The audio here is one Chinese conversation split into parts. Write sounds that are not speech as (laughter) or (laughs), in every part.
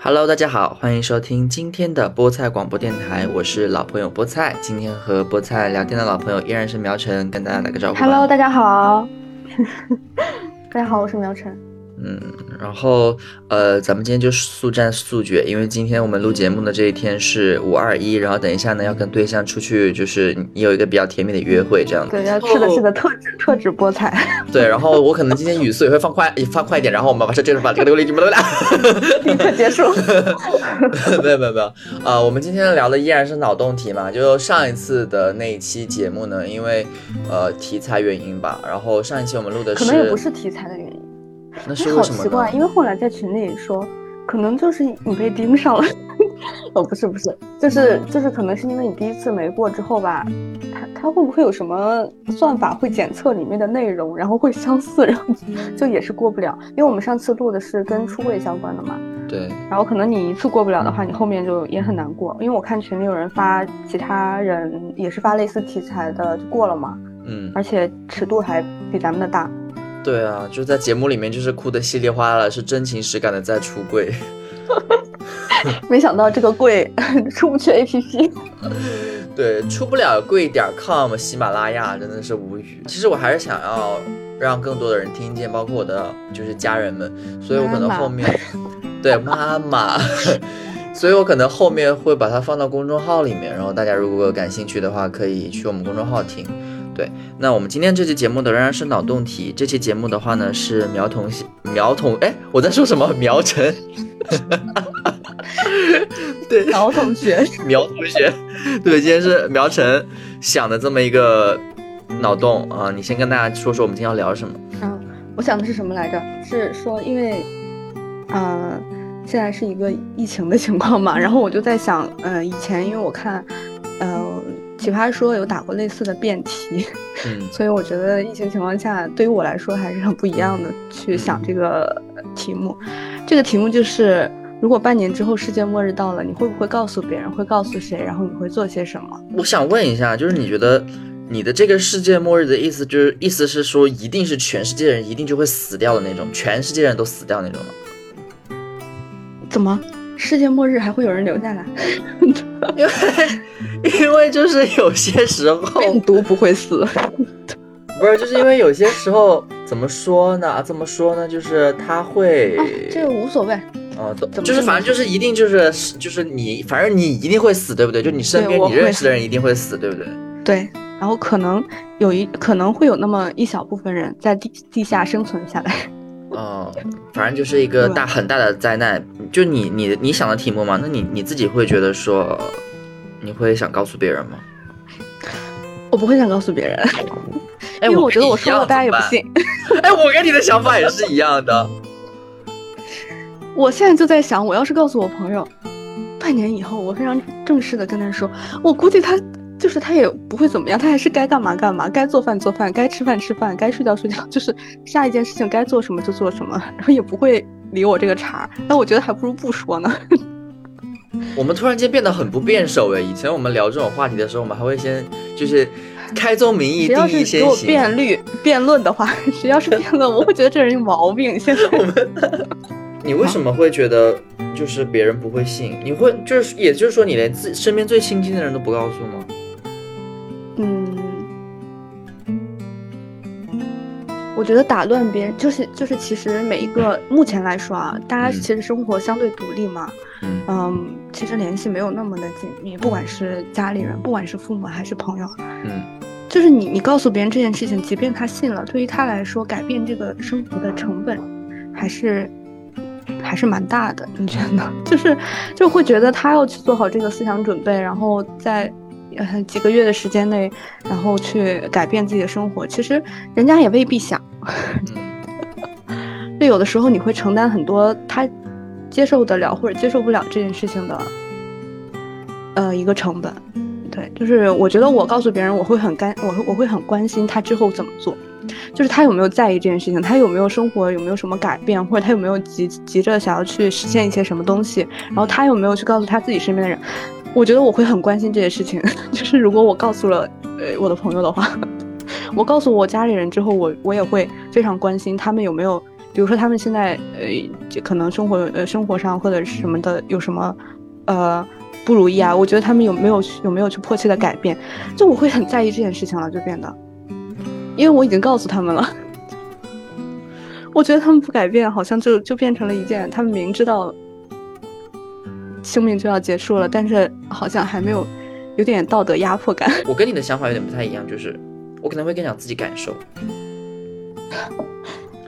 Hello，大家好，欢迎收听今天的菠菜广播电台，我是老朋友菠菜。今天和菠菜聊天的老朋友依然是苗晨，跟大家打个招呼吧。Hello，大家好。(laughs) 大家好，我是苗晨。嗯，然后呃，咱们今天就速战速决，因为今天我们录节目的这一天是五二一，然后等一下呢要跟对象出去，就是你有一个比较甜蜜的约会这样子。对，要吃的是的特制特制菠菜，(laughs) 对，然后我可能今天语速也会放快放快一点，然后我们把这就是把这个流利就不了。立刻结束。(laughs) 没有没有没有，呃，我们今天聊的依然是脑洞题嘛，就上一次的那一期节目呢，因为呃题材原因吧，然后上一期我们录的是，可能也不是题材的原因。那是为什么奇怪，因为后来在群里说，可能就是你被盯上了。哦，不是不是，就是就是可能是因为你第一次没过之后吧，它它会不会有什么算法会检测里面的内容，然后会相似，然后就也是过不了。因为我们上次录的是跟出柜相关的嘛，对，然后可能你一次过不了的话，你后面就也很难过。因为我看群里有人发，其他人也是发类似题材的就过了嘛，嗯，而且尺度还比咱们的大。对啊，就在节目里面就是哭的稀里哗啦，是真情实感的在出柜。(laughs) 没想到这个柜 (laughs) 出不去 APP。对，出不了贵点儿 com 喜马拉雅真的是无语。其实我还是想要让更多的人听见，包括我的就是家人们，所以我可能后面对妈妈，(laughs) 所以我可能后面会把它放到公众号里面，然后大家如果感兴趣的话，可以去我们公众号听。对，那我们今天这期节目的仍然是脑洞题。这期节目的话呢是苗同苗同，哎，我在说什么？苗晨，对，苗同学，苗同学，对，今天是苗晨想的这么一个脑洞啊，你先跟大家说说我们今天要聊什么？嗯，我想的是什么来着？是说因为，呃，现在是一个疫情的情况嘛，然后我就在想，嗯、以前因为我看，呃，奇葩说有打过类似的辩题，嗯 (laughs) 所以我觉得疫情情况下，对于我来说还是很不一样的去想这个题目。这个题目就是，如果半年之后世界末日到了，你会不会告诉别人？会告诉谁？然后你会做些什么？我想问一下，就是你觉得你的这个世界末日的意思，就是意思是说一定是全世界人一定就会死掉的那种，全世界人都死掉那种吗？怎么？世界末日还会有人留下来？因为因为就是有些时候病毒不会死。不是，就是因为有些时候怎么说呢？怎么说呢？就是他会。啊，这个无所谓。就是反正就是一定就是就是你，反正你一定会死，对不对？就你身边你认识的人一定会死，对不对？对，然后可能有一可能会有那么一小部分人在地地下生存下来。哦，反正就是一个大很大的灾难。就你你你想的题目嘛，那你你自己会觉得说，你会想告诉别人吗？我不会想告诉别人，哎，因为我觉得我说了大家也不信。办。(laughs) 哎，我跟你的想法也是一样的。我现在就在想，我要是告诉我朋友，半年以后，我非常正式的跟他说，我估计他就是他也不会怎么样，他还是该干嘛干嘛，该做饭做饭，该吃饭吃饭，该睡觉睡觉，(laughs) 就是下一件事情该做什么就做什么，然后也不会理我这个茬儿。那我觉得还不如不说呢。(laughs) 我们突然间变得很不辩手哎！以前我们聊这种话题的时候，我们还会先就是开宗明义，谁要定义是给我先行。辩律辩论的话，谁要是辩论，我会觉得这人有毛病。现在我们 (laughs) 你为什么会觉得就是别人不会信？你会就是也就是说，你连自身边最亲近的人都不告诉吗？嗯，我觉得打乱别人，就是就是，其实每一个目前来说啊，大家嗯其实生活相对独立嘛，嗯嗯，其实联系没有那么的紧密，不管是家里人，不管是父母还是朋友，嗯就是你你告诉别人这件事情，即便他信了，对于他来说，改变这个生活的成本还是还是蛮大的。你觉得？(laughs) 就是就会觉得他要去做好这个思想准备，然后在呃几个月的时间内，然后去改变自己的生活。其实人家也未必想，嗯 (laughs) 就有的时候你会承担很多他接受得了或者接受不了这件事情的呃一个成本。对，就是我觉得我告诉别人，我会很干，我会我会很关心他之后怎么做，就是他有没有在意这件事情，他有没有生活有没有什么改变，或者他有没有急急着想要去实现一些什么东西，然后他有没有去告诉他自己身边的人，我觉得我会很关心这些事情。(laughs) 就是如果我告诉了呃我的朋友的话，(laughs) 我告诉我家里人之后，我我也会非常关心他们有没有比如说他们现在呃，就可能生活呃生活上或者是什么的有什么呃不如意啊，我觉得他们有没有有没有去迫切的改变，就我会很在意这件事情了，就变得，因为我已经告诉他们了，(laughs) 我觉得他们不改变，好像就就变成了一件他们明知道生命就要结束了，但是好像还没有有点道德压迫感。我跟你的想法有点不太一样，就是我可能会更想自己感受。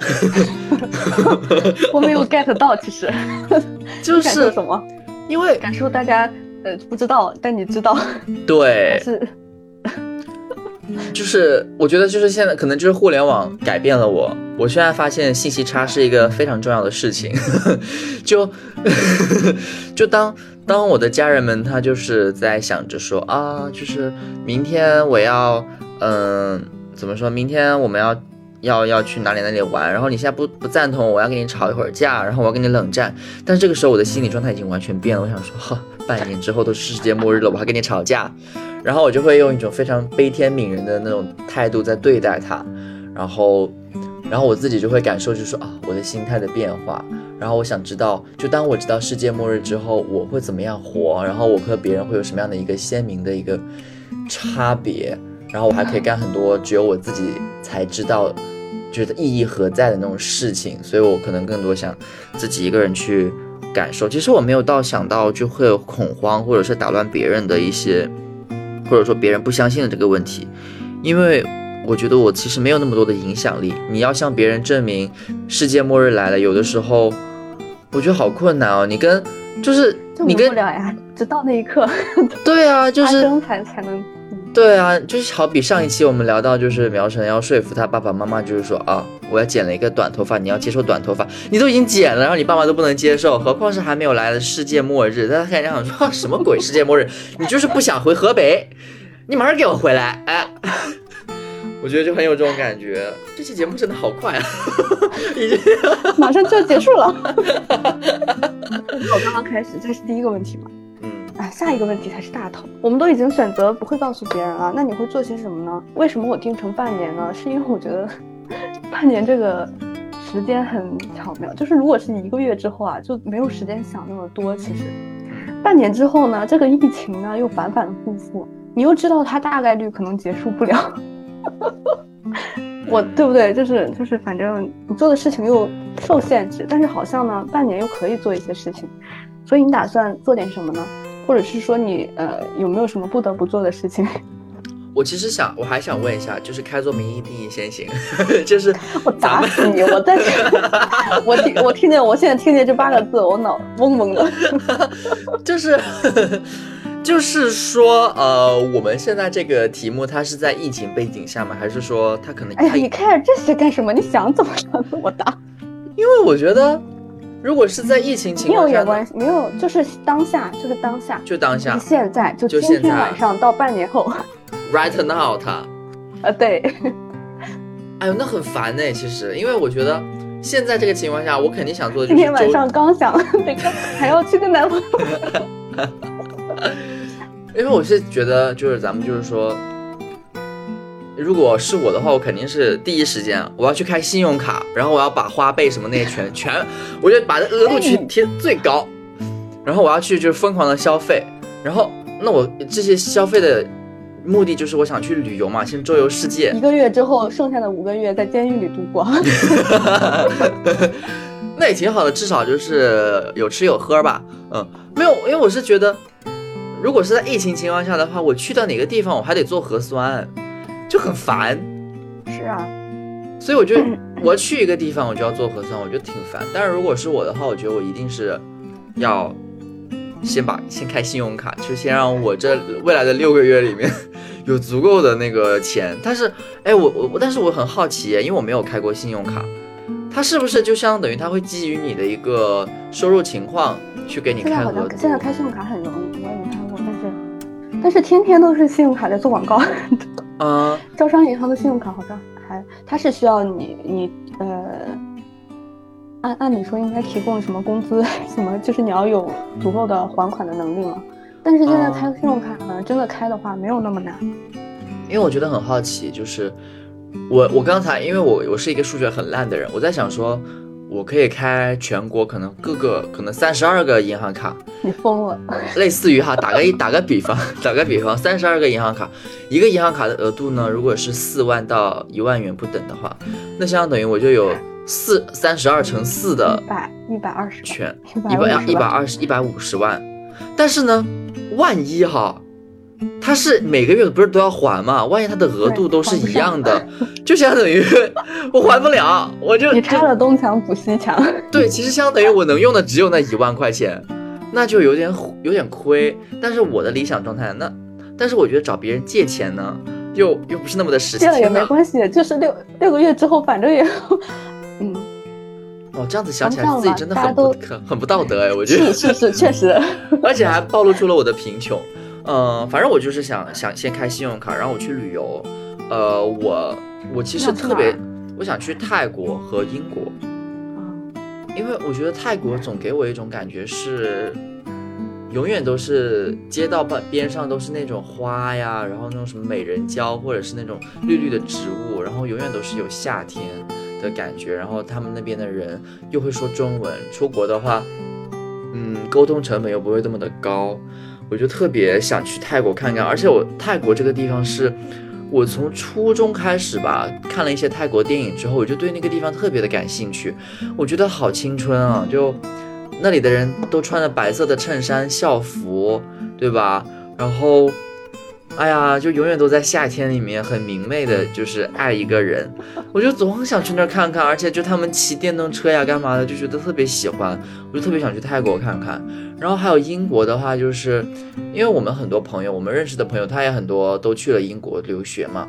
(laughs) 我没有 get 到，其实 (laughs) 就是什么？因为感受大家呃不知道，但你知道，对，是，就是我觉得就是现在可能就是互联网改变了我，我现在发现信息差是一个非常重要的事情，(laughs) 就 (laughs) 就当当我的家人们他就是在想着说啊，就是明天我要嗯怎么说，明天我们要。要要去哪里哪里玩，然后你现在不不赞同，我要跟你吵一会儿架，然后我要跟你冷战。但这个时候我的心理状态已经完全变了，我想说，哈，半年之后都是世界末日了，我还跟你吵架，然后我就会用一种非常悲天悯人的那种态度在对待他，然后，然后我自己就会感受，就是说啊，我的心态的变化，然后我想知道，就当我知道世界末日之后，我会怎么样活，然后我和别人会有什么样的一个鲜明的一个差别，然后我还可以干很多只有我自己才知道。觉得意义何在的那种事情，所以我可能更多想自己一个人去感受。其实我没有到想到就会有恐慌，或者是打乱别人的一些，或者说别人不相信的这个问题，因为我觉得我其实没有那么多的影响力。你要向别人证明世界末日来了，有的时候我觉得好困难哦。你跟就是你跟不了呀，直到那一刻，对啊，(laughs) 就是才才能。对啊，就是好比上一期我们聊到，就是苗晨要说服他爸爸妈妈，就是说啊，我要剪了一个短头发，你要接受短头发，你都已经剪了，然后你爸妈都不能接受，何况是还没有来的世界末日？他肯定想说啊什么鬼世界末日？你就是不想回河北，你马上给我回来！哎，我觉得就很有这种感觉。这期节目真的好快啊，已经马上就要结束了。(laughs) 我刚刚开始，这是第一个问题吗？哎，下一个问题才是大头。我们都已经选择不会告诉别人了，那你会做些什么呢？为什么我定成半年呢？是因为我觉得 (laughs) 半年这个时间很巧妙。就是如果是一个月之后啊，就没有时间想那么多。其实半年之后呢，这个疫情呢又反反复复，你又知道它大概率可能结束不了。(laughs) 我对不对？就是就是，反正你做的事情又受限制，但是好像呢，半年又可以做一些事情。所以你打算做点什么呢？或者是说你呃有没有什么不得不做的事情？(laughs) 我其实想，我还想问一下，就是开做名医第一先行，(laughs) 就是我打死你！我在，(laughs) 我听我听见，我现在听见这八个字，我脑嗡嗡的。就是就是说，呃，我们现在这个题目它是在疫情背景下吗？还是说它可能？哎呀，你开始这些干什么？你想怎么答怎么答？因为我觉得。如果是在疫情情况下，没有关系，没有，就是当下，就是当下，就当下，现在，就今天晚上到半年后，right now，他，呃，对，哎呦，那很烦呢，其实，因为我觉得现在这个情况下，我肯定想做的就是今天晚上刚想，那个还要去跟男朋友，(laughs) 因为我是觉得，就是咱们就是说。如果是我的话，我肯定是第一时间我要去开信用卡，然后我要把花呗什么那些全全，我就把这额度去贴最高，然后我要去就是疯狂的消费，然后那我这些消费的目的就是我想去旅游嘛，先周游世界。一个月之后，剩下的五个月在监狱里度过，(laughs) 那也挺好的，至少就是有吃有喝吧。嗯，没有，因为我是觉得，如果是在疫情情况下的话，我去到哪个地方我还得做核酸。就很烦，是啊，所以我觉得 (laughs) 我要去一个地方，我就要做核酸，我觉得挺烦。但是如果是我的话，我觉得我一定是要先把先开信用卡，就先让我这未来的六个月里面有足够的那个钱。但是，哎，我我但是我很好奇，因为我没有开过信用卡，它是不是就相当于它会基于你的一个收入情况去给你开额度？现在开信用卡很容易，但是天天都是信用卡在做广告。(laughs) 嗯，招商银行的信用卡好像还，它是需要你你呃，按按理说应该提供什么工资什么，就是你要有足够的还款的能力嘛。但是现在开信用卡呢，真的开的话没有那么难。因为我觉得很好奇，就是我我刚才因为我我是一个数学很烂的人，我在想说，我可以开全国可能各个可能三十二个银行卡，你疯了。类似于哈，打个一打个比方，(laughs) 打个比方，三十二个银行卡，一个银行卡的额度呢，如果是四万到一万元不等的话，那相当于我就有四三十二乘四的一百一百二十全一一百一百百二十一百五十万，但是呢，万一哈，它是每个月不是都要还嘛？万一他的额度都是一样的，就相当于 (laughs) 我还不了，我就你拆了东墙补西墙。(laughs) 对，其实相当于我能用的只有那一万块钱，那就有点有点亏。但是我的理想状态，那但是我觉得找别人借钱呢，又又不是那么的实际。借了也没关系，就是六六个月之后，反正也，(laughs) 嗯，哦，这样子想起来自己真的很不很很不道德哎，我觉得是是是，确实。而且还暴露出了我的贫穷。嗯、反正我就是想想先开信用卡，然后我去旅游。呃，我我其实特别我想去泰国和英国，嗯因为我觉得泰国总给我一种感觉是，永远都是街道边边上都是那种花呀，然后那种什么美人蕉，或者是那种绿绿的植物，然后永远都是有夏天的感觉。然后他们那边的人又会说中文，出国的话，嗯，沟通成本又不会这么的高，我就特别想去泰国看看。而且我泰国这个地方是。我从初中开始吧，看了一些泰国电影之后，我就对那个地方特别的感兴趣。我觉得好青春啊！就那里的人都穿着白色的衬衫校服，对吧？然后，哎呀，就永远都在夏天里面很明媚的，就是爱一个人。(laughs) 我就总想去那儿看看，而且就他们骑电动车呀，干嘛的，就觉得特别喜欢。我就特别想去泰国看看。然后还有英国的话，就是因为我们很多朋友，我们认识的朋友，他也很多都去了英国留学嘛。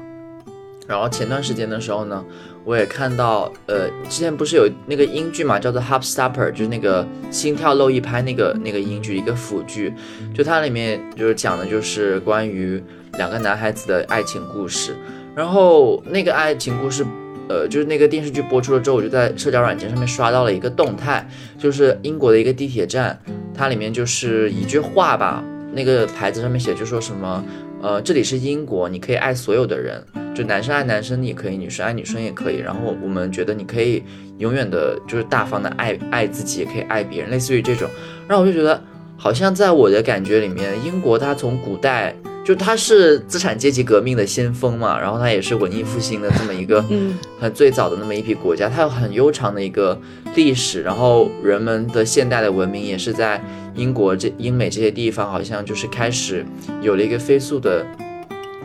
然后前段时间的时候呢，我也看到，呃，之前不是有那个英剧嘛，叫做《Heartstopper》，就是那个心跳漏一拍那个那个英剧，一个腐剧，就它里面就是讲的就是关于两个男孩子的爱情故事。然后那个爱情故事，呃，就是那个电视剧播出了之后，我就在社交软件上面刷到了一个动态，就是英国的一个地铁站，它里面就是一句话吧，那个牌子上面写就说什么，呃，这里是英国，你可以爱所有的人，就男生爱男生也可以，女生爱女生也可以。然后我们觉得你可以永远的，就是大方的爱爱自己，也可以爱别人，类似于这种。然后我就觉得，好像在我的感觉里面，英国它从古代就它是资产阶级革命的先锋嘛，然后它也是文艺复兴的这么一个嗯很最早的那么一批国家，它有很悠长的一个历史，然后人们的现代的文明也是在英国这英美这些地方，好像就是开始有了一个飞速的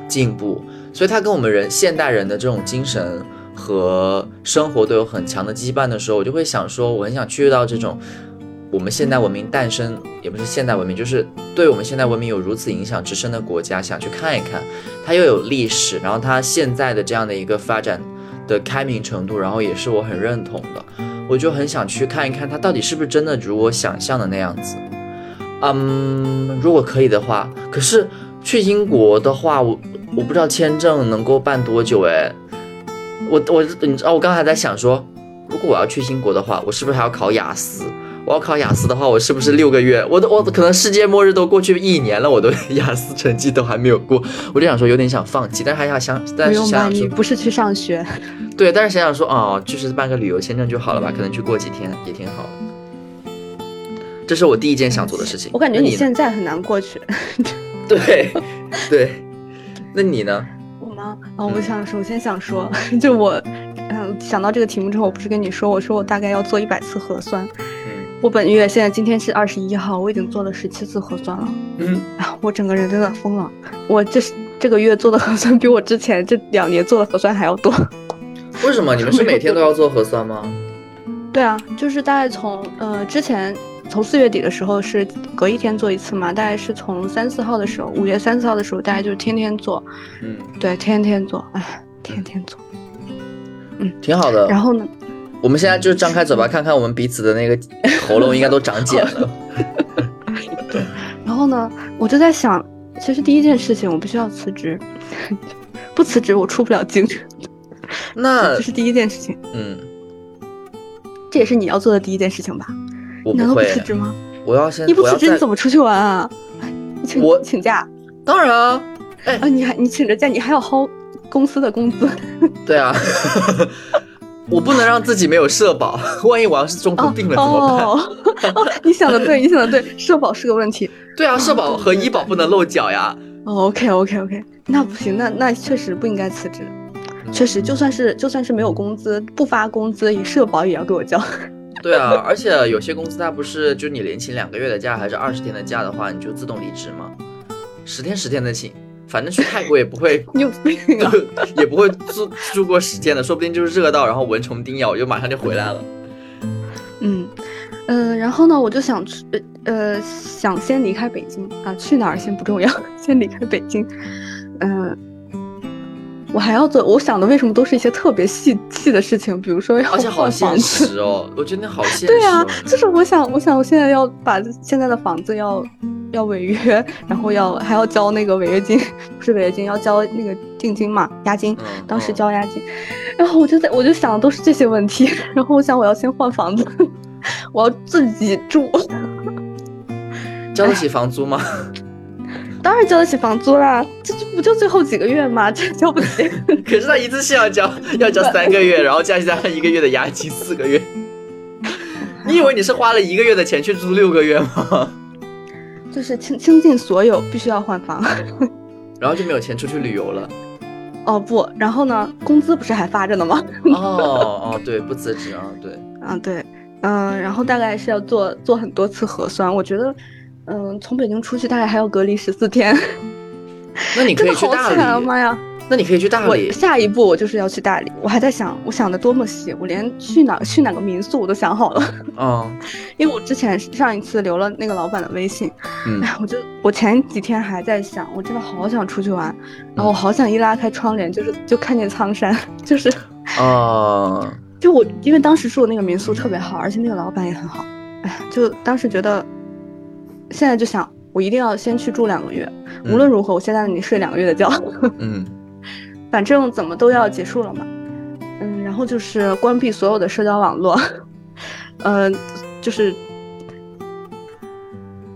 进步，所以它跟我们人现代人的这种精神和生活都有很强的羁绊的时候，我就会想说，我很想去到这种我们现代文明诞生，也不是现代文明，就是对我们现代文明有如此影响之深的国家，想去看一看，它又有历史，然后它现在的这样的一个发展的开明程度，然后也是我很认同的，我就很想去看一看它到底是不是真的如我想象的那样子。嗯，如果可以的话，可是去英国的话，我我不知道签证能够办多久哎。我我你知道我刚才在想说，如果我要去英国的话，我是不是还要考雅思？我要考雅思的话，我是不是六个月？我都我可能世界末日都过去一年了，我都 (laughs) 雅思成绩都还没有过，我就想说有点想放弃，但是还想想，但是想想说，不是去上学，对，但是想想说，哦，就是办个旅游签证就好了吧，可能去过几天也挺好的。这是我第一件想做的事情。我感觉你现在很难过去。(laughs) 对对，那你呢？我吗？啊、我想首先想说，(laughs) 就我，嗯，想到这个题目之后，我不是跟你说，我说我大概要做一百次核酸。嗯我本月现在今天是二十一号，我已经做了十七次核酸了。嗯，啊，(laughs) 我整个人真的疯了。我这是这个月做的核酸比我之前这两年做的核酸还要多。为什么你们是每天都要做核酸吗？对啊，就是大概从呃之前从四月底的时候是隔一天做一次嘛，大概是从三四号的时候，五月三四号的时候，大概就是天天做，嗯，对，天天做，哎，天天做。嗯挺好的。然后呢，我们现在就张开嘴巴看看我们彼此的那个喉咙应该都长茧了。(laughs) 对然后呢，我就在想，其实第一件事情我必须要辞职，(laughs) 不辞职我出不了京，那这是第一件事情，嗯，这也是你要做的第一件事情吧？难道不会辞职吗？我要先你不辞职你怎么出去玩啊？你 (laughs) 请我请假当然啊，哎啊？你还你请着假，你还要薅公司的工资？(laughs) 对啊，(laughs) 我不能让自己没有社保，万一我要是中风病了怎么办？你想的对，你想的对，社保是个问题。对啊，社保和医保不能漏缴呀。哦，OK OK OK，那不行，那那确实不应该辞职。确实，就算是就算是没有工资，不发工资，也社保也要给我交。对啊，而且有些公司它不是就你连请两个月的假还是二十天的假的话，你就自动离职吗？十天十天的请，反正去泰国也不会你 (laughs) 有病啊！也不会住住过十天的，说不定就是热到然后蚊虫叮咬，我就马上就回来了。嗯嗯、呃然后呢，我就想去呃想先离开北京啊，去哪儿先不重要，(laughs) 先离开北京。嗯、我还要做，我想的为什么都是一些特别细细的事情，比如说要而且好现子。实哦，我觉得好现 (laughs) 实、哦。对啊，就是我想，我想我现在要把现在的房子要要违约，然后要还要交那个违约金，不是违约金，要交那个定金嘛，押金。嗯当时嗯交押金，然后我就在我就想的都是这些问题，然后我想我要先换房子，(laughs) 我要自己住，交得起房租吗？当然交得起房租啦，这这不就最后几个月吗？这交不起。(laughs) 可是他一次性要交，要交三个月，然后加加上一个月的押金，四个月。你以为你是花了一个月的钱去租六个月吗？(laughs) 就是倾倾尽所有，必须要换房。然后就没有钱出去旅游了。哦不，然后呢，工资不是还发着呢吗？哦哦，对，不辞职啊，对。啊对，嗯、然后大概是要做做很多次核酸，我觉得，嗯、从北京出去大概还要隔离十四天，(laughs) 那你可真的好以去大惨啊！理，妈呀！那你可以去大我理。下一步我就是要去大理，我还在想，我想的多么细，我连去哪去哪个民宿我都想好了。嗯 (laughs) 因为我之前上一次留了那个老板的微信，嗯哎，我就我前几天还在想，我真的好想出去玩，然后我好想一拉开窗帘，就是就看见苍山，就是哦，(laughs) 就我因为当时住的那个民宿特别好，而且那个老板也很好，哎，就当时觉得，现在就想我一定要先去住两个月，嗯。无论如何我先在那里睡两个月的觉，(laughs) 嗯。反正怎么都要结束了嘛，嗯，然后就是关闭所有的社交网络，嗯、就是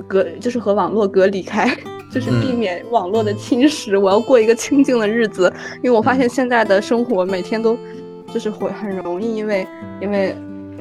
隔就是和网络隔离开，就是避嗯。免网络的侵蚀。我要过一个清静的日子，因为我发现现在的生活每天都就是会很容易，因为因为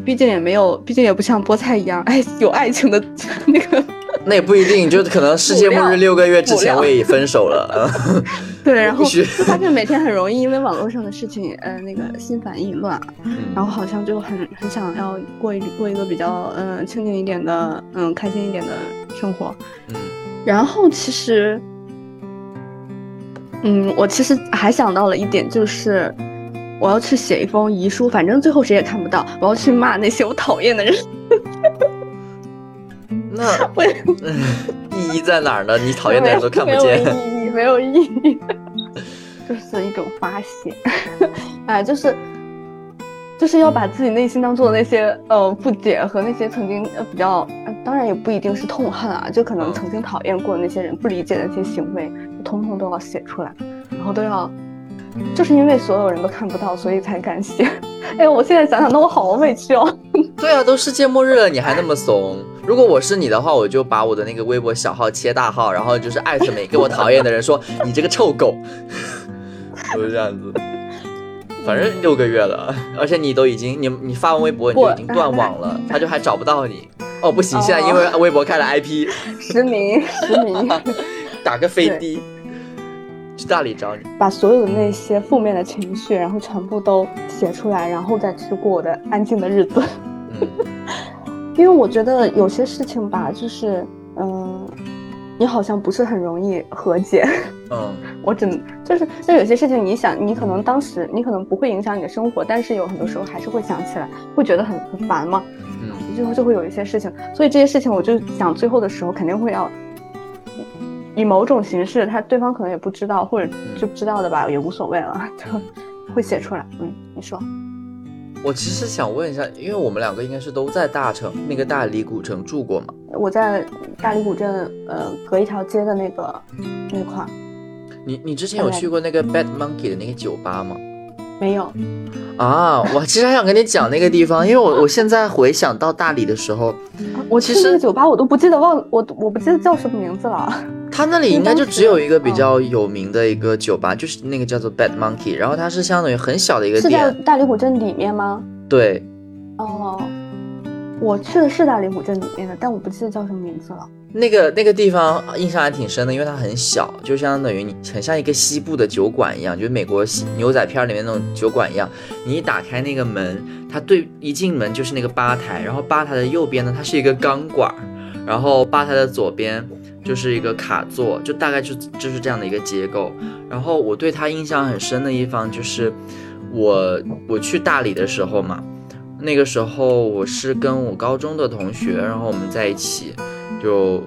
毕竟也没有，毕竟也不像菠菜一样，哎，有爱情的那个。(laughs) 那也不一定，就可能世界末日六个月之前我也分手了。(laughs) 对，然后就发现每天很容易因为网络上的事情，呃，那个心烦意乱，嗯然后好像就很很想要过一过一个比较嗯、呃清静一点的嗯开心一点的生活。嗯然后其实，嗯，我其实还想到了一点，就是我要去写一封遗书，反正最后谁也看不到，我要去骂那些我讨厌的人。(laughs) 那 (laughs) (laughs) 意义在哪儿呢？你讨厌的人都看不见。没有意义，没有意义，就是一种发泄，哎，就是就是要把自己内心当中的那些呃不解和那些曾经呃比较，呃当然也不一定是痛恨啊，就可能嗯曾经讨厌过的那些人、不理解的那些行为，通通都要写出来，然后都要。就是因为所有人都看不到，所以才敢写。哎，我现在想想，那我好委屈哦。(laughs) 对啊，都世界末日了，你还那么怂。如果我是你的话，我就把我的那个微博小号切大号，然后就是艾特每个我讨厌的人说 (laughs) 你这个臭狗，(laughs) 就是这样子。反正六个月了，而且你都已经你你发完微博你就已经断网了，他就还找不到你。哦，不行，现在因为微博开了 IP，实名，实名。打个飞的，去大理找你。把所有的那些负面的情绪，然后全部都写出来，然后再去过我的安静的日子。嗯 (laughs) 因为我觉得有些事情吧，就是嗯，你好像不是很容易和解。嗯 (laughs) 我只能就是就有些事情，你想，你可能当时你可能不会影响你的生活，但是有很多时候还是会想起来，会觉得很很烦嘛。嗯最后就会有一些事情，所以这些事情我就想最后的时候肯定会要以以某种形式，他对方可能也不知道，或者就知道的吧，也无所谓了，就会写出来。嗯，你说，我其实想问一下，因为我们两个应该是都在大城那个大理古城住过嘛？我在大理古镇，呃，隔一条街的那个那块儿你你之前有去过那个 Bad Monkey 的那个酒吧吗？没有，啊，我其实还想跟你讲那个地方，因为我我现在回想到大理的时候，我其实去那个酒吧我都不记得忘我我不记得叫什么名字了。它那里应该就只有一个比较有名的一个酒吧，就是那个叫做 Bad Monkey，然后它是相当于很小的一个是在店，大理古镇里面吗？对，哦，我去的是大理古镇里面的，但我不记得叫什么名字了。那个那个地方印象还挺深的，因为它很小，就相当于你很像一个西部的酒馆一样，就是美国西牛仔片里面那种酒馆一样。你一打开那个门，它对一进门就是那个吧台，然后吧台的右边呢，它是一个钢管，然后吧台的左边就是一个卡座，就大概就就是这样的一个结构。然后我对他印象很深的一方就是我我去大理的时候嘛，那个时候我是跟我高中的同学，然后我们在一起。就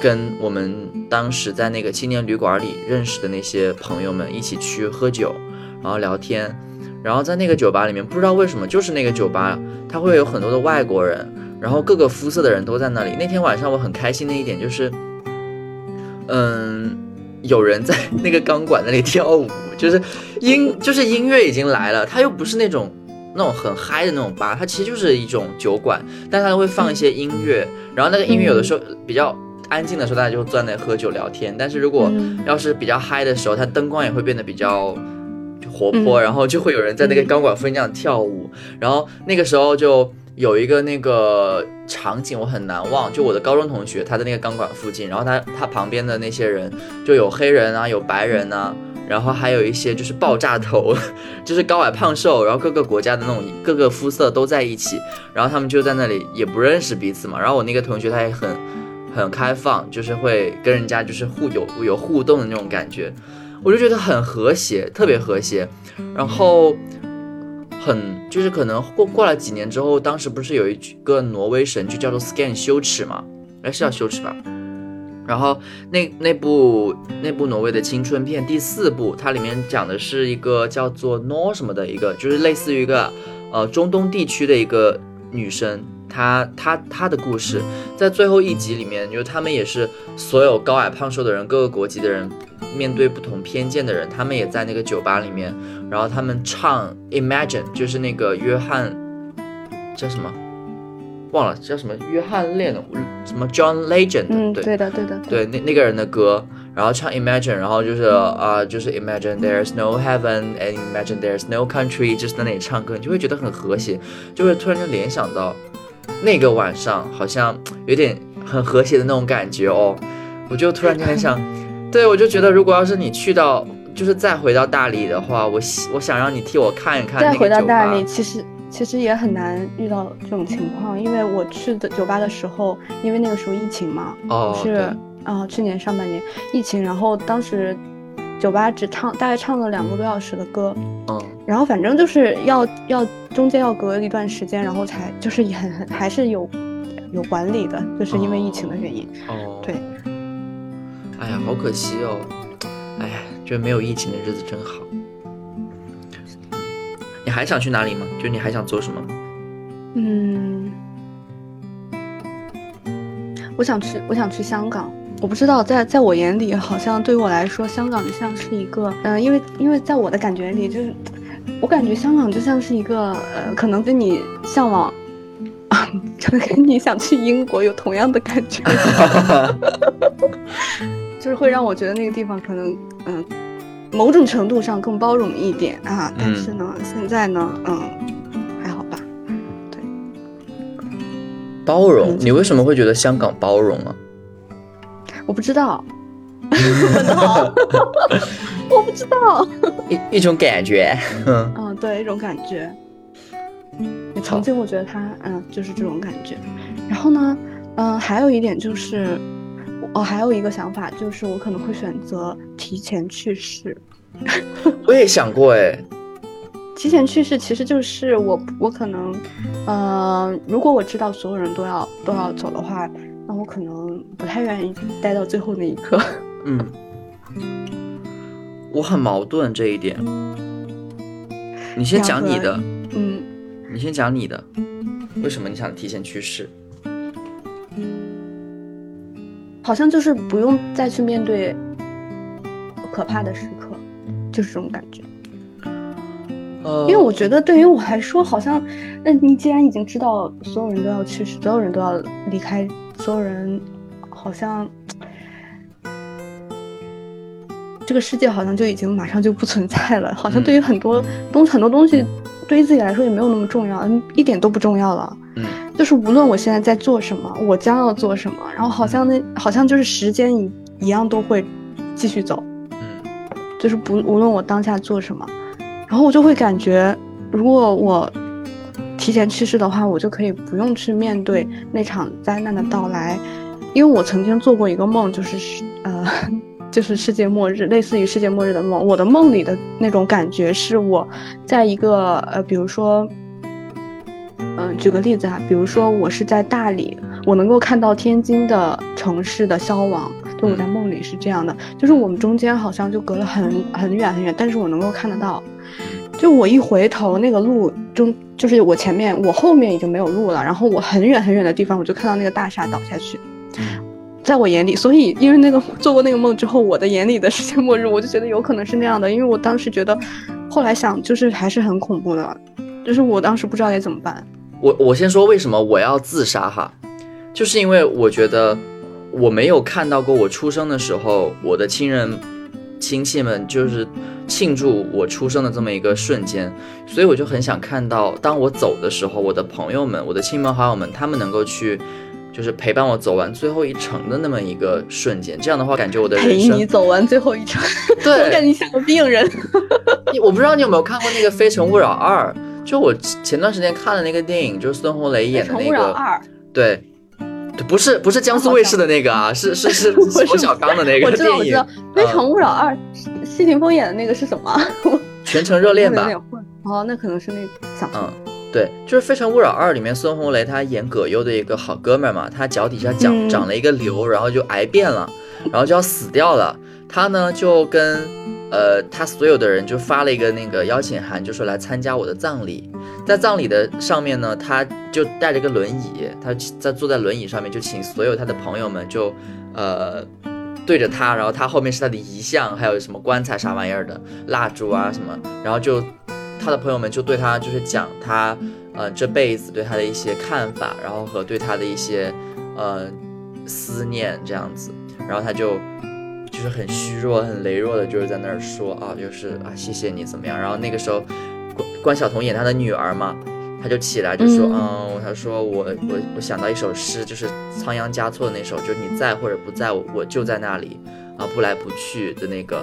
跟我们当时在那个青年旅馆里认识的那些朋友们一起去喝酒，然后聊天，然后在那个酒吧里面，不知道为什么，就是那个酒吧，它会有很多的外国人，然后各个肤色的人都在那里。那天晚上我很开心的一点就是，嗯，有人在那个钢管那里跳舞，就是音就是音乐已经来了，它又不是那种。那种很嗨的那种吧，它其实就是一种酒馆，但它会放一些音乐，然后那个音乐有的时候比较安静的时候，大家就会坐在那喝酒聊天。但是如果要是比较嗨的时候，它灯光也会变得比较活泼，然后就会有人在那个钢管附近这样跳舞。然后那个时候就有一个那个场景我很难忘，就我的高中同学他在那个钢管附近，然后他他旁边的那些人就有黑人啊，有白人啊。(laughs) 然后还有一些 (laughs) 就是爆炸头，就是高矮胖瘦，然后各个国家的那种各个肤色都在一起，然后他们就在那里也不认识彼此嘛。然后我那个同学他也很很开放，就是会跟人家就是互有有互动的那种感觉，我就觉得很和谐，特别和谐。然后很就是可能过过了几年之后，当时不是有一个挪威神剧叫做《Scan 羞耻》嘛？哎，是叫羞耻吧？然后那那部那部挪威的青春片第四部，它里面讲的是一个叫做 Nor 什么的一个，就是类似于一个呃中东地区的一个女生，她她她的故事，在最后一集里面，就是他们也是所有高矮胖瘦的人，各个国籍的人，面对不同偏见的人，他们也在那个酒吧里面，然后他们唱 Imagine，就是那个约翰叫什么？忘了叫什么？约翰列侬，什么？John Legend，嗯，对对的，对的，对那那个人的歌，然后唱 Imagine，然后就是啊、就是 Imagine there's no heaven and Imagine there's no country，就是在那里唱歌，你就会觉得很和谐，就会突然就联想到那个晚上好像有点很和谐的那种感觉哦，我就突然间很想，(laughs) 对我就觉得如果要是你去到，就是再回到大理的话，我希我想让你替我看一看再回到大理，其实其实也很难遇到这种情况，因为我去的酒吧的时候，因为那个时候疫情嘛，哦，是对。啊、去年上半年疫情，然后当时酒吧只唱大概唱了两个多小时的歌，嗯然后反正就是要要中间要隔一段时间，然后才就是也很很还是有有管理的，就是因为疫情的原因。哦，对，哎呀，好可惜哦，哎呀，觉得没有疫情的日子真好。你还想去哪里吗？就你还想做什么吗？嗯，我想去，我想去香港。我不知道，在在我眼里，好像对于我来说，香港就像是一个，嗯、因为因为在我的感觉里，就是我感觉香港就像是一个，呃，可能跟你向往，啊，(laughs) 可能跟你想去英国有同样的感觉，(laughs) 就是会让我觉得那个地方可能，嗯、某种程度上更包容一点啊。但是呢，现在呢，嗯，还好吧。对包容嗯，你为什么会觉得香港包容啊？我不知道，(laughs) (laughs) 我不知道。一一种感觉，嗯嗯，对，一种感觉。曾经我觉得他，嗯，就是这种感觉。然后呢，嗯，还有一点就是，我、还有一个想法就是，我可能会选择提前去世。(laughs) 我也想过哎，提前去世其实就是我，我可能，呃，如果我知道所有人都要都要走的话，那我可能不太愿意待到最后那一刻。(laughs) 嗯，我很矛盾这一点。你先讲你的，嗯，你先讲你的，为什么你想提前去世？好像就是不用再去面对可怕的时刻，就是这种感觉。呃，因为我觉得对于我来说，好像，那你既然已经知道所有人都要去世，所有人都要离开，所有人好像 (tsk) 这个世界好像就已经马上就不存在了，(laughs) 好像对于很多东很多东西，对于自己来说也没有那么重要，一点都不重要了。嗯，就是无论我现在在做什么，我将要做什么，然后好像那好像就是时间一一样都会继续走。嗯，就是不无论我当下做什么，然后我就会感觉，如果我提前去世的话，我就可以不用去面对那场灾难的到来，因为我曾经做过一个梦，就是呃，(laughs) 就是世界末日，类似于世界末日的梦。我的梦里的那种感觉是我在一个呃，比如说。嗯，举个例子啊，比如说我是在大理，我能够看到天津的城市的消亡，就我在梦里是这样的，就是我们中间好像就隔了很很远很远，但是我能够看得到，就我一回头，那个路中就是我前面，我后面已经没有路了，然后我很远很远的地方，我就看到那个大厦倒下去，在我眼里，所以因为那个做过那个梦之后，我的眼里的世界末日，我就觉得有可能是那样的，因为我当时觉得，后来想就是还是很恐怖的，就是我当时不知道该怎么办。我我先说为什么我要自杀哈，就是因为我觉得我没有看到过我出生的时候，我的亲人亲戚们就是庆祝我出生的这么一个瞬间，所以我就很想看到，当我走的时候，我的朋友们、我的亲朋好友们，他们能够去就是陪伴我走完最后一程的那么一个瞬间。这样的话，感觉我的人生陪你走完最后一程，(laughs) 对，我感觉像个病人。我不知道你有没有看过那个《非诚勿扰二》。就我前段时间看的那个电影，就是孙红雷演的那个，对，不是不是江苏卫视的那个啊，是 (laughs) 是是冯小刚的那个电影。我知道，《非诚勿扰二》，谢霆锋演的那个是什么？全程热恋吧。(laughs) 哦，那可能是那想嗯，对，就是《非诚勿扰二》里面孙红雷他演葛优的一个好哥们儿嘛，他脚底下长长了一个瘤，然后就癌变了，然后就要死掉了。他呢就跟。呃，他所有的人就发了一个那个邀请函，就说来参加我的葬礼。在葬礼的上面呢，他就带着个轮椅，他在坐在轮椅上面，就请所有他的朋友们就呃对着他，然后他后面是他的遗像，还有什么棺材啥玩意儿的蜡烛啊什么，然后就他的朋友们就对他就是讲他呃这辈子对他的一些看法，然后和对他的一些呃思念这样子，然后他就。就是很虚弱、很羸弱的，就是在那儿说啊，就是啊，谢谢你怎么样？然后那个时候，关关晓彤演她的女儿嘛，她就起来就说，嗯，她说我我我想到一首诗，就是仓央嘉措的那首，就是你在或者不在我，我就在那里啊，不来不去的那个，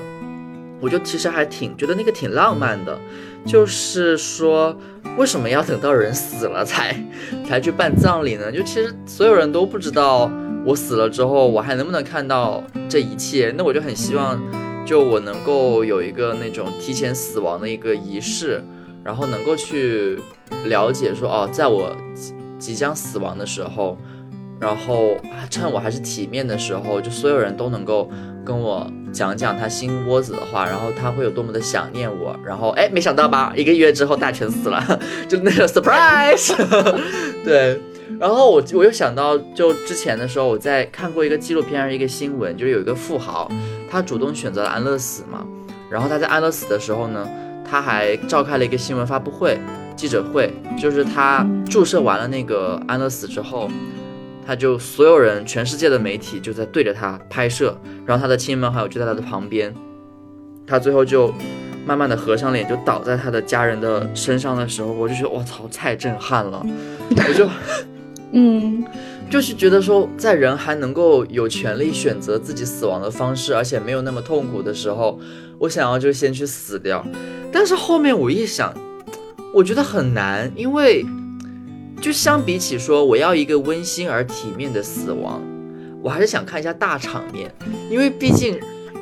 我就其实还挺觉得那个挺浪漫的，就是说为什么要等到人死了才才去办葬礼呢？就其实所有人都不知道。我死了之后，我还能不能看到这一切？那我就很希望，就我能够有一个那种提前死亡的一个仪式，然后能够去了解说，哦，在我即将死亡的时候，然后趁我还是体面的时候，就所有人都能够跟我讲讲他心窝子的话，然后他会有多么的想念我，然后哎，没想到吧，一个月之后大全死了，(laughs) 就那个 surprise，(laughs) 对。然后我我又想到，就之前的时候，我在看过一个纪录片，还是一个新闻，就是有一个富豪，他主动选择了安乐死嘛。然后他在安乐死的时候呢，他还召开了一个新闻发布会、记者会，就是他注射完了那个安乐死之后，他就所有人，全世界的媒体就在对着他拍摄，然后他的亲朋好友就在他的旁边，他最后就慢慢的合上脸，就倒在他的家人的身上的时候，我就觉得我操，太震撼了，我就。嗯，就是觉得说，在人还能够有权利选择自己死亡的方式，而且没有那么痛苦的时候，我想要就先去死掉。但是后面我一想，我觉得很难，因为就相比起说我要一个温馨而体面的死亡，我还是想看一下大场面，因为毕竟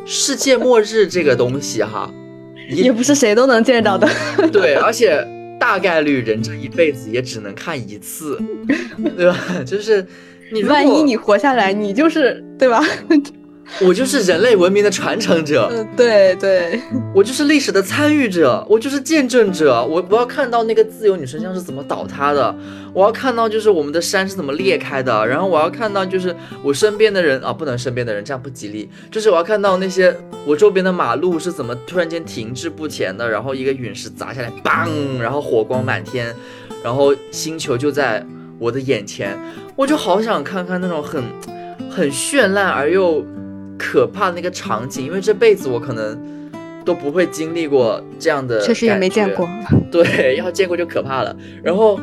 世界末日这个东西哈，(laughs) 也不是谁都能见到的。(laughs) 对，而且。大概率人这一辈子也只能看一次，对吧？就是你万一你活下来，你就是对吧？我就是人类文明的传承者，嗯，对对，我就是历史的参与者，我就是见证者，我我要看到那个自由女神像是怎么倒塌的，我要看到就是我们的山是怎么裂开的，然后我要看到就是我身边的人啊，不能身边的人这样不吉利，就是我要看到那些我周边的马路是怎么突然间停滞不前的，然后一个陨石砸下来，嘣，然后火光满天，然后星球就在我的眼前，我就好想看看那种很很绚烂而又。可怕的那个场景，因为这辈子我可能都不会经历过这样的，确实也没见过。对，要见过就可怕了。然后。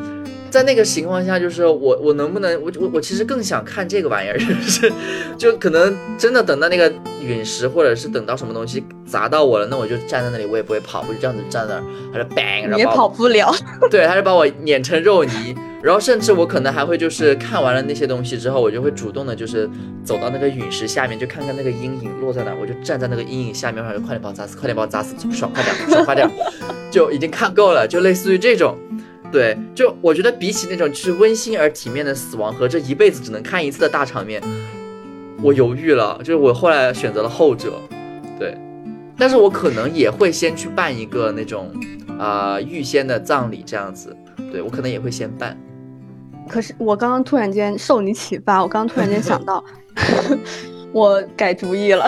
在那个情况下，就是我我能不能我我我其实更想看这个玩意儿，(laughs) 就是就可能真的等到那个陨石，或者是等到什么东西砸到我了，那我就站在那里，我也不会跑，我就这样子站那儿，他就 bang，你也跑不了，(laughs) 对，他就把我碾成肉泥，然后甚至我可能还会就是看完了那些东西之后，我就会主动的就是走到那个陨石下面，就看看那个阴影落在哪，我就站在那个阴影下面，然后就快点把我砸死，快点把我砸死，爽快点，爽快点，就已经看够了，就类似于这种。对，就我觉得比起那种就是温馨而体面的死亡和这一辈子只能看一次的大场面，我犹豫了，就是我后来选择了后者。对，但是我可能也会先去办一个那种啊预先的葬礼这样子。对我可能也会先办。可是我刚刚突然间受你启发，我刚刚突然间想到，(laughs) 我改主意了。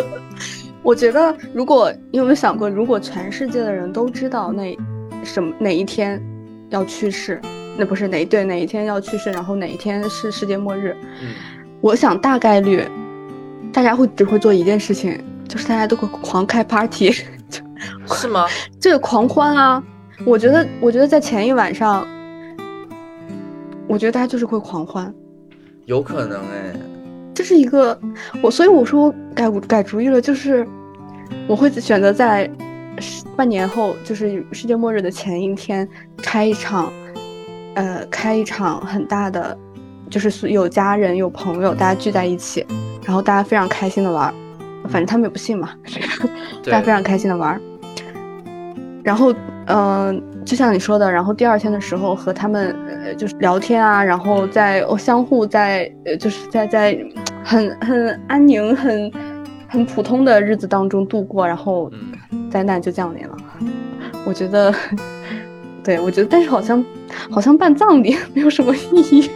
(laughs) 我觉得如果你有没有想过，如果全世界的人都知道那。什么哪一天要去世？那不是哪对哪一天要去世，然后哪一天是世界末日？嗯，我想大概率大家会只会做一件事情，就是大家都会狂开 party，(laughs) 是吗？这 (laughs) 个狂欢啊！我觉得，我觉得在前一晚上，我觉得大家就是会狂欢，有可能哎，这是一个我，所以我说改改主意了，就是我会选择在。半年后，就是世界末日的前一天，开一场，呃，开一场很大的，就是有家人有朋友，大家聚在一起，然后大家非常开心的玩，反正他们也不信嘛，(laughs) 大家非常开心的玩。然后，嗯，就像你说的，然后第二天的时候和他们，呃，就是聊天啊，然后在相互在，呃，就是在在很很安宁很。很普通的日子当中度过，然后灾难就降临了。我觉得，(laughs) 对我觉得，但是好像好像办葬礼 (laughs) 没有什么意义，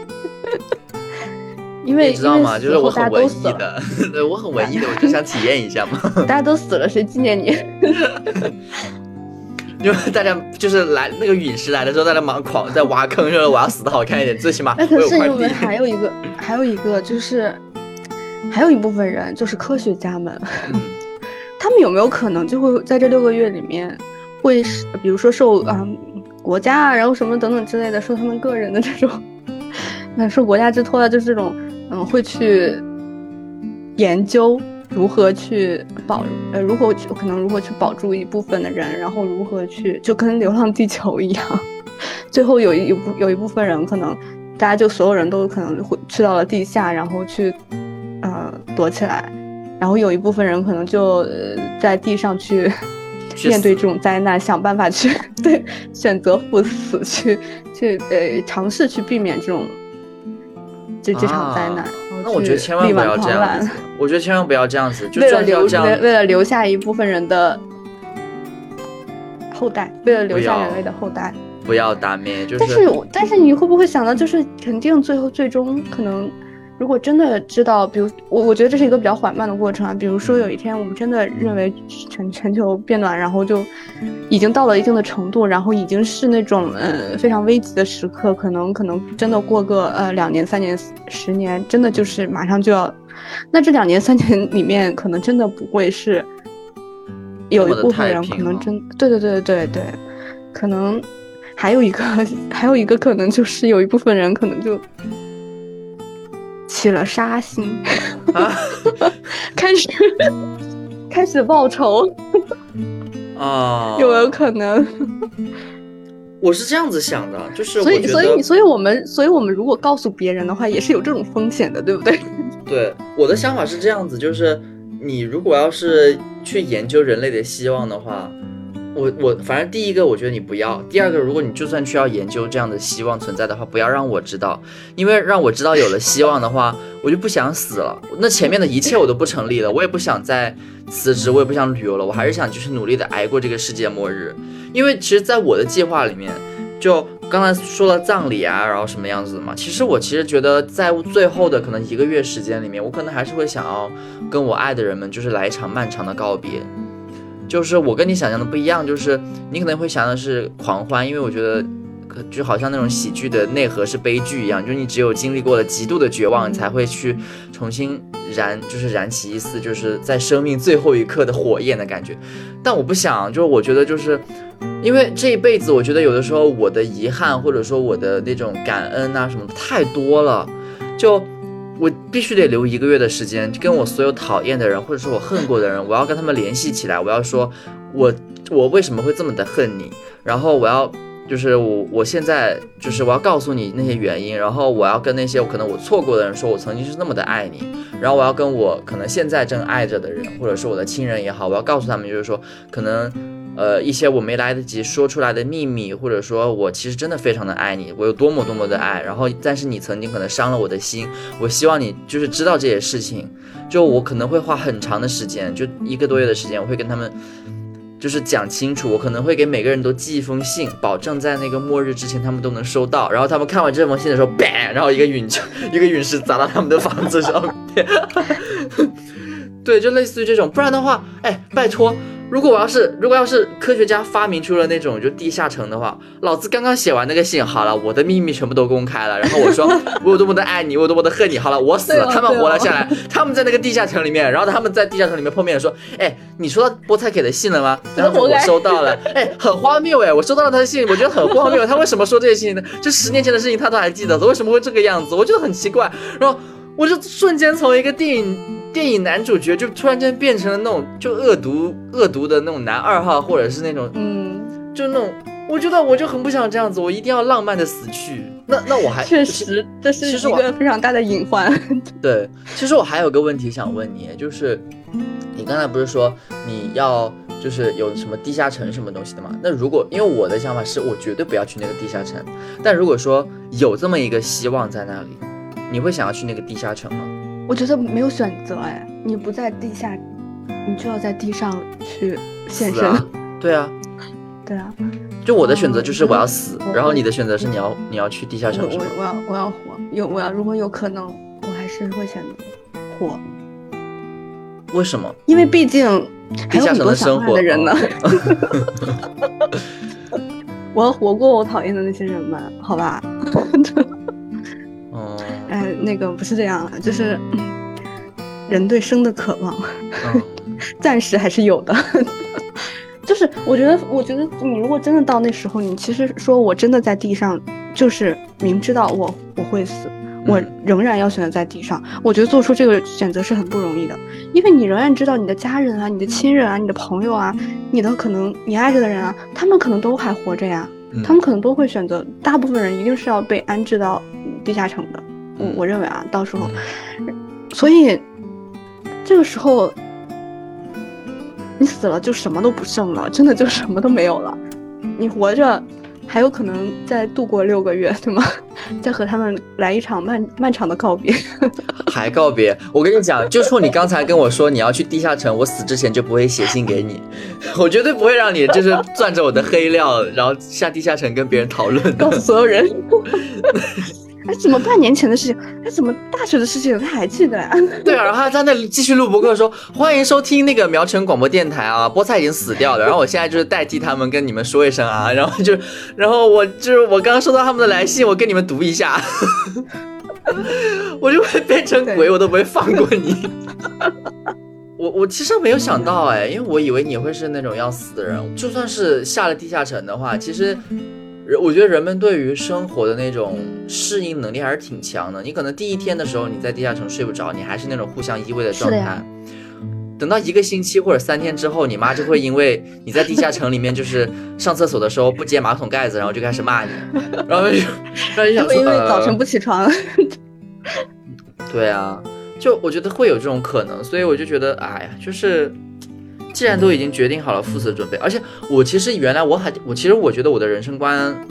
(laughs) 因为你知道吗？就是我很文艺的，对我很文艺的，我就想体验一下嘛。大家都死了，谁纪念你？因为大家就是来那个陨石来的时候，大家忙狂在挖坑，说我要死的好看一点，最起码那可是因为还有一个，还有一个就是。还有一部分人就是科学家们，(laughs) 他们有没有可能就会在这六个月里面，会比如说受啊国家啊，然后什么等等之类的，受他们个人的这种，(laughs) 那受国家之托啊，就是这种，嗯，会去研究如何去保，呃，如何可能如何去保住一部分的人，然后如何去就跟《流浪地球》一样，(laughs) 最后有一有有一部分人可能，大家就所有人都可能会去到了地下，然后去。呃，躲起来，然后有一部分人可能就在地上去面对这种灾难，想办法去 (laughs) 对选择赴死，(laughs) 去去呃尝试去避免这种这这场灾难。那我觉得千万不要这样子，我觉得千万不要这样子，为了留为为了留下一部分人的后代，为了留下人类的后代，不要打灭。就是，但是但是你会不会想到，就是肯定最后最终可能。如果真的知道，比如我，我觉得这是一个比较缓慢的过程啊。比如说有一天我们真的认为全全球变暖，然后就已经到了一定的程度，然后已经是那种呃非常危急的时刻，可能可能真的过个呃两年、三年、十年，真的就是马上就要。那这两年、三年里面，可能真的不会是有一部分人可能真对对对对对，可能还有一个还有一个可能就是有一部分人可能就。起了杀心，(laughs) 开始 (laughs) 开始报仇啊，有没有可能？我是这样子想的，就是所以所以所以我们所以我们如果告诉别人的话，也是有这种风险的，对不对？对，我的想法是这样子，就是你如果要是去研究人类的希望的话。我我反正第一个我觉得你不要，第二个如果你就算需要研究这样的希望存在的话，不要让我知道，因为让我知道有了希望的话，我就不想死了。那前面的一切我都不成立了，我也不想再辞职，我也不想旅游了，我还是想就是努力的挨过这个世界末日。因为其实，在我的计划里面，就刚才说了葬礼啊，然后什么样子的嘛，其实我其实觉得在最后的可能一个月时间里面，我可能还是会想要跟我爱的人们就是来一场漫长的告别。就是我跟你想象的不一样，就是你可能会想的是狂欢，因为我觉得就好像那种喜剧的内核是悲剧一样，就是你只有经历过了极度的绝望，你才会去重新燃，就是燃起一丝就是在生命最后一刻的火焰的感觉。但我不想，就是我觉得就是因为这一辈子，我觉得有的时候我的遗憾或者说我的那种感恩啊什么太多了，就。我必须得留一个月的时间，跟我所有讨厌的人，或者说我恨过的人，我要跟他们联系起来。我要说，我我为什么会这么的恨你？然后我要就是我我现在就是我要告诉你那些原因。然后我要跟那些可能我错过的人说，我曾经是那么的爱你。然后我要跟我可能现在正爱着的人，或者是我的亲人也好，我要告诉他们，就是说可能。呃，一些我没来得及说出来的秘密，或者说我其实真的非常的爱你，我有多么多么的爱。然后，但是你曾经可能伤了我的心，我希望你就是知道这些事情。就我可能会花很长的时间，就一个多月的时间，我会跟他们就是讲清楚。我可能会给每个人都寄一封信，保证在那个末日之前他们都能收到。然后他们看完这封信的时候，bang，然后一个陨就一个陨石砸到他们的房子上面。对，就类似于这种，不然的话，哎，拜托。如果我要是，如果要是科学家发明出了那种就地下城的话，老子刚刚写完那个信，好了，我的秘密全部都公开了，然后我说 (laughs) 我有多么的爱你，我有多么的恨你，好了，我死了，他们活了下来，他们在那个地下城里面，然后他们在地下城里面碰面说，哎，你收到菠菜给的信了吗？然后我收到了，(laughs) 哎，很荒谬哎，我收到了他的信，我觉得很荒谬，他为什么说这些信呢？这十年前的事情他都还记得，为什么会这个样子？我觉得很奇怪，然后我就瞬间从一个电影。电影男主角就突然间变成了那种就恶毒恶毒的那种男二号，或者是那种嗯，就那种，我觉得我就很不想这样子，我一定要浪漫的死去。那那我还确实这是一个非常大的隐患。(laughs) 对，其实我还有个问题想问你，就是你刚才不是说你要就是有什么地下城什么东西的吗？那如果因为我的想法是我绝对不要去那个地下城，但如果说有这么一个希望在那里，你会想要去那个地下城吗？我觉得没有选择哎，你不在地下，你就要在地上去现身。对啊，对啊，就我的选择就是我要死，然后你的选择是你要你要去地下城。我我要我要活，有我要如果有可能，我还是会选择活。为什么？因为毕竟地下城的生活的人呢。(laughs) (laughs) 我要活过我讨厌的那些人们，好吧？哎，那个不是这样，就是人对生的渴望，(laughs) 暂时还是有的。(laughs) 就是我觉得，我觉得你如果真的到那时候，你其实说我真的在地上，就是明知道我我会死，我仍然要选择在地上。我觉得做出这个选择是很不容易的，因为你仍然知道你的家人啊、你的亲人啊、你的朋友啊、你的可能你爱着的人啊，他们可能都还活着呀，他们可能都会选择，大部分人一定是要被安置到地下城的。我我认为啊，到时候，所以这个时候你死了就什么都不剩了，真的就什么都没有了。你活着还有可能再度过六个月，对吗？(laughs) 再和他们来一场漫漫长的告别。(laughs) 还告别？我跟你讲，就冲你刚才跟我说你要去地下城，我死之前就不会写信给你，(laughs) 我绝对不会让你就是攥着我的黑料，然后下地下城跟别人讨论，告诉所有人。哎，怎么半年前的事情？哎，怎么大学的事情他还记得呀？(laughs) 对啊，然后他在那里继续录播客，说欢迎收听那个苗城广播电台啊，菠菜已经死掉了，然后我现在就是代替他们跟你们说一声啊，然后就，然后我就是我刚刚收到他们的来信，我跟你们读一下，(laughs) 我就会变成鬼，我都不会放过你。(laughs) 我我其实没有想到哎，因为我以为你会是那种要死的人，就算是下了地下城的话，其实。我觉得人们对于生活的那种适应能力还是挺强的。你可能第一天的时候你在地下城睡不着，你还是那种互相依偎的状态。等到一个星期或者三天之后，你妈就会因为你在地下城里面就是上厕所的时候不接马桶盖子，然后就开始骂你，然后就然后就想说，因为早晨不起床。对啊，就我觉得会有这种可能，所以我就觉得，哎呀，就是。既然都已经决定好了赴死的准备，而且我其实原来我还我其实我觉得我的人生观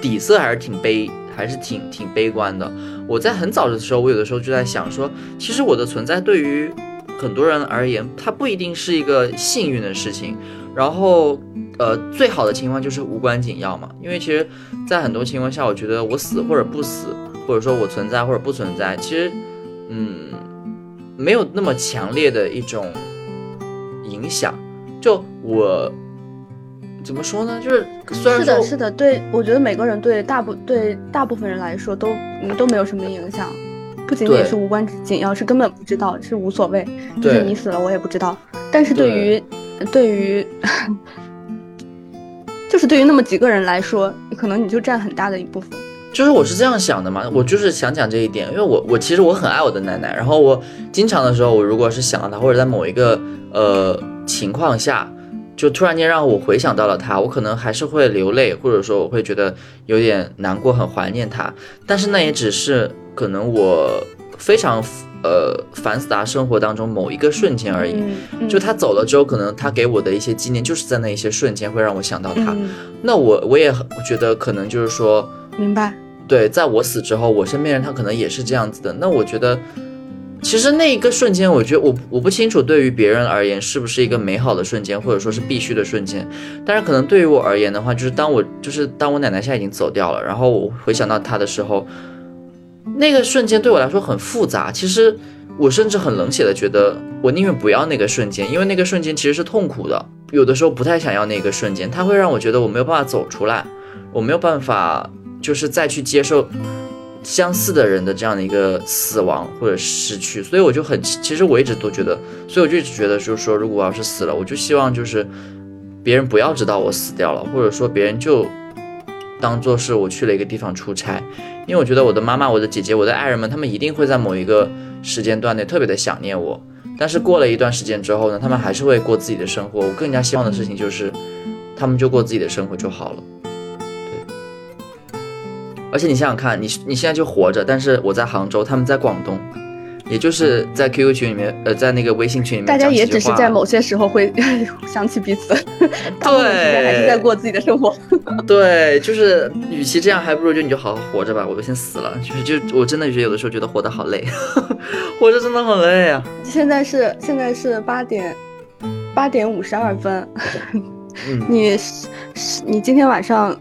底色还是挺悲，还是挺挺悲观的。我在很早的时候，我有的时候就在想说，其实我的存在对于很多人而言，它不一定是一个幸运的事情。然后，呃，最好的情况就是无关紧要嘛。因为其实，在很多情况下，我觉得我死或者不死，或者说我存在或者不存在，其实，嗯，没有那么强烈的一种。影响，就我怎么说呢？就是虽然是的，说是的，对，我觉得每个人对大部对大部分人来说都嗯都没有什么影响，不仅仅是无关紧要，是根本不知道，是无所谓，就是你死了我也不知道。但是对于对于 (laughs) 就是对于那么几个人来说，可能你就占很大的一部分。就是我是这样想的嘛，我就是想讲这一点，因为我我其实我很爱我的奶奶，然后我经常的时候，我如果是想到她，或者在某一个呃情况下，就突然间让我回想到了她，我可能还是会流泪，或者说我会觉得有点难过，很怀念她，但是那也只是可能我非常呃繁杂生活当中某一个瞬间而已。就她走了之后，可能她给我的一些纪念，就是在那一些瞬间会让我想到她。嗯，那我我也很我觉得可能就是说，明白。对，在我死之后，我身边人他可能也是这样子的。那我觉得，其实那一个瞬间，我觉得我我不清楚对于别人而言是不是一个美好的瞬间，或者说是必须的瞬间。但是可能对于我而言的话，就是当我就是当我奶奶现在已经走掉了，然后我回想到她的时候，那个瞬间对我来说很复杂。其实我甚至很冷血的觉得，我宁愿不要那个瞬间，因为那个瞬间其实是痛苦的。有的时候不太想要那个瞬间，它会让我觉得我没有办法走出来，我没有办法就是再去接受相似的人的这样的一个死亡或者失去，所以我就很，其实我一直都觉得，所以我就一直觉得，就是说，如果我要是死了，我就希望就是别人不要知道我死掉了，或者说别人就当做是我去了一个地方出差，因为我觉得我的妈妈、我的姐姐、我的爱人们，他们一定会在某一个时间段内特别的想念我，但是过了一段时间之后呢，他们还是会过自己的生活。我更加希望的事情就是，他们就过自己的生活就好了。对，而且你想想看，你你现在就活着，但是我在杭州，他们在广东，也就是在 QQ 群里面，呃，在那个微信群里面大家也只是在某些时候会 (laughs) 想起彼此，大部分时间还是在过自己的生活。(laughs) 对，就是与其这样，还不如就你就好好活着吧。我就先死了，就是就我真的觉得有的时候觉得活得好累，(laughs) 活着真的很累啊。现在是现在是八点八点五十二分，嗯，你是你今天晚上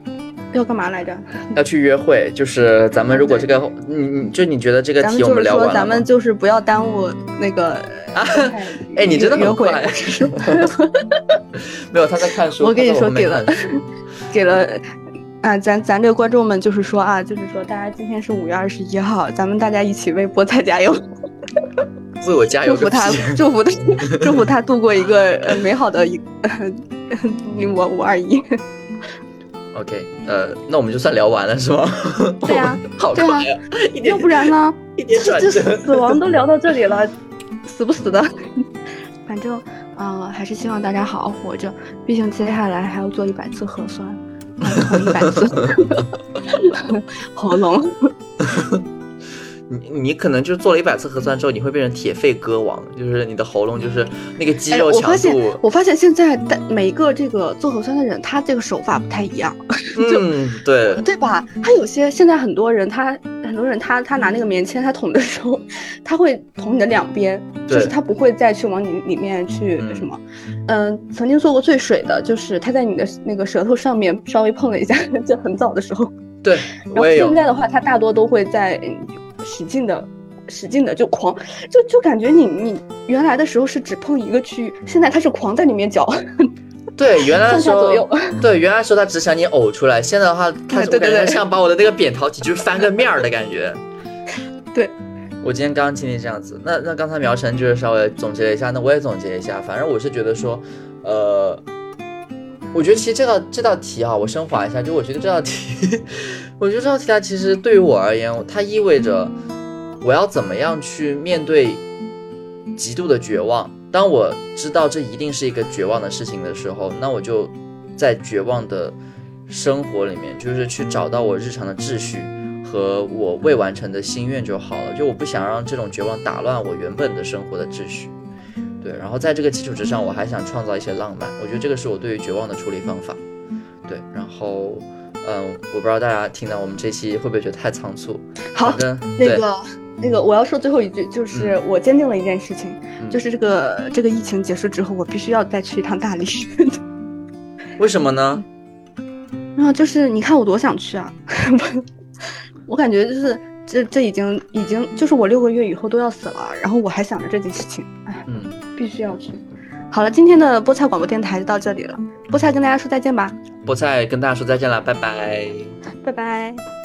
要干嘛来着？要去约会，就是咱们如果这个，你你就你觉得这个题我们聊完了咱们就是不要耽误那个啊 (laughs) 太哎你真的很约会快没有他在看书，我跟你说给了给了。啊，咱咱这个观众们就是说啊，就是说，大家今天是五月二十一号，咱们大家一起为菠菜加油，为我加油祝福他！，(laughs) 祝福他，祝福他度过一个呃 (laughs) 美好的一，我五二一。OK，呃，那我们就算聊完了是吗？(laughs) 对呀 (laughs) 好快呀，要不然呢？(laughs) 一点转这折。死亡都聊到这里了，死不死的？反正啊、呃还是希望大家好好活着。毕竟接下来还要做一百次核酸，捅一百次喉咙。你你可能就是做了一百次核酸之后，你会变成铁肺歌王，就是你的喉咙就是那个肌哎，肉强我发现度，我发现现在但每一个这个做核酸的人，他这个手法不太一样，(laughs) 嗯，对，对吧？他有些现在很多人他，很多人他他拿那个棉签，他捅的时候，他会捅你的两边，就是他不会再去往你里面去嗯什么。嗯、曾经做过最水的就是他在你的那个舌头上面稍微碰了一下，(laughs) 就很早的时候。对然后我也有现，在的话，他大多都会在嗯使劲的。使劲的就狂，就就感觉你你原来的时候是只碰一个区域，现在他是狂在里面搅，(laughs) 对，原来的时候对，原来的时候他只想你呕出来，现在的话，(laughs) 他我感觉像把我的那个扁桃体就是翻个面儿的感觉。(laughs) 对，我今天刚刚经历这样子，那那刚才苗晨就是稍微总结了一下，那我也总结一下，反正我是觉得说，呃，我觉得其实这道这道题啊，我升华一下，就我觉得这道题，(laughs) 我觉得这道题它其实对于我而言，它意味着我要怎么样去面对极度的绝望。当我知道这一定是一个绝望的事情的时候，那我就在绝望的生活里面，就是去找到我日常的秩序和我未完成的心愿就好了。就我不想让这种绝望打乱我原本的生活的秩序。对，然后在这个基础之上，我还想创造一些浪漫。我觉得这个是我对于绝望的处理方法。对，然后，嗯，我不知道大家听到我们这期会不会觉得太仓促？好的，那个那个，我要说最后一句，就是我坚定了一件事情，嗯就是这个这个疫情结束之后，我必须要再去一趟大理。为什么呢？(laughs) 然后就是你看我多想去啊，(laughs) 我感觉就是这这已经已经就是我六个月以后都要死了，然后我还想着这件事情，哎，嗯，必须要去。好了，今天的菠菜广播电台就到这里了。菠菜跟大家说再见吧，菠菜跟大家说再见了，拜拜。拜拜。